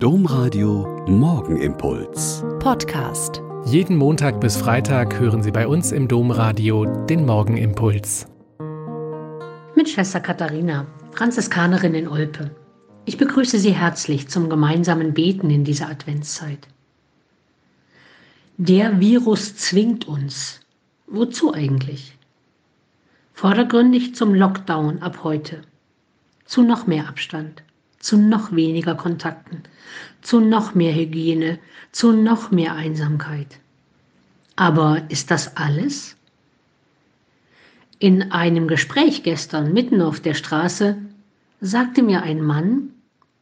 Domradio Morgenimpuls. Podcast. Jeden Montag bis Freitag hören Sie bei uns im Domradio den Morgenimpuls. Mit Schwester Katharina, Franziskanerin in Olpe. Ich begrüße Sie herzlich zum gemeinsamen Beten in dieser Adventszeit. Der Virus zwingt uns. Wozu eigentlich? Vordergründig zum Lockdown ab heute. Zu noch mehr Abstand zu noch weniger Kontakten, zu noch mehr Hygiene, zu noch mehr Einsamkeit. Aber ist das alles? In einem Gespräch gestern mitten auf der Straße sagte mir ein Mann,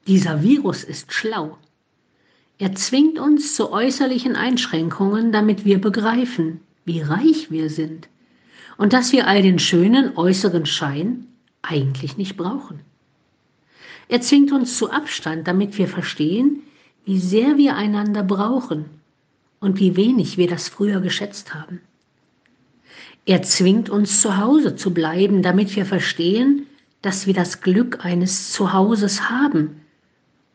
dieser Virus ist schlau. Er zwingt uns zu äußerlichen Einschränkungen, damit wir begreifen, wie reich wir sind und dass wir all den schönen äußeren Schein eigentlich nicht brauchen. Er zwingt uns zu Abstand, damit wir verstehen, wie sehr wir einander brauchen und wie wenig wir das früher geschätzt haben. Er zwingt uns zu Hause zu bleiben, damit wir verstehen, dass wir das Glück eines Zuhauses haben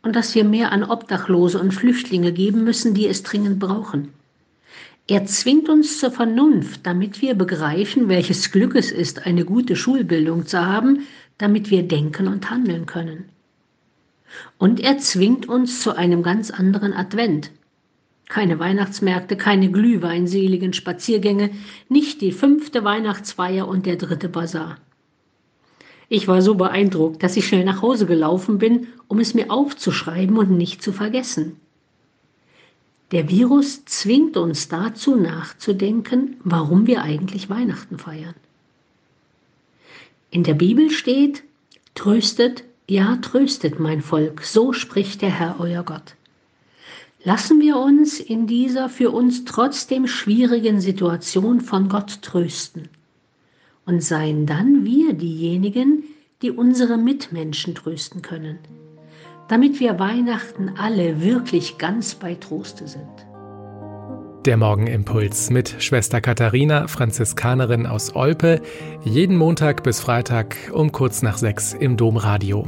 und dass wir mehr an Obdachlose und Flüchtlinge geben müssen, die es dringend brauchen. Er zwingt uns zur Vernunft, damit wir begreifen, welches Glück es ist, eine gute Schulbildung zu haben, damit wir denken und handeln können. Und er zwingt uns zu einem ganz anderen Advent. Keine Weihnachtsmärkte, keine glühweinseligen Spaziergänge, nicht die fünfte Weihnachtsfeier und der dritte Bazar. Ich war so beeindruckt, dass ich schnell nach Hause gelaufen bin, um es mir aufzuschreiben und nicht zu vergessen. Der Virus zwingt uns dazu nachzudenken, warum wir eigentlich Weihnachten feiern. In der Bibel steht, tröstet, ja, tröstet mein Volk, so spricht der Herr euer Gott. Lassen wir uns in dieser für uns trotzdem schwierigen Situation von Gott trösten und seien dann wir diejenigen, die unsere Mitmenschen trösten können, damit wir Weihnachten alle wirklich ganz bei Troste sind. Der Morgenimpuls mit Schwester Katharina, Franziskanerin aus Olpe, jeden Montag bis Freitag um kurz nach sechs im Domradio.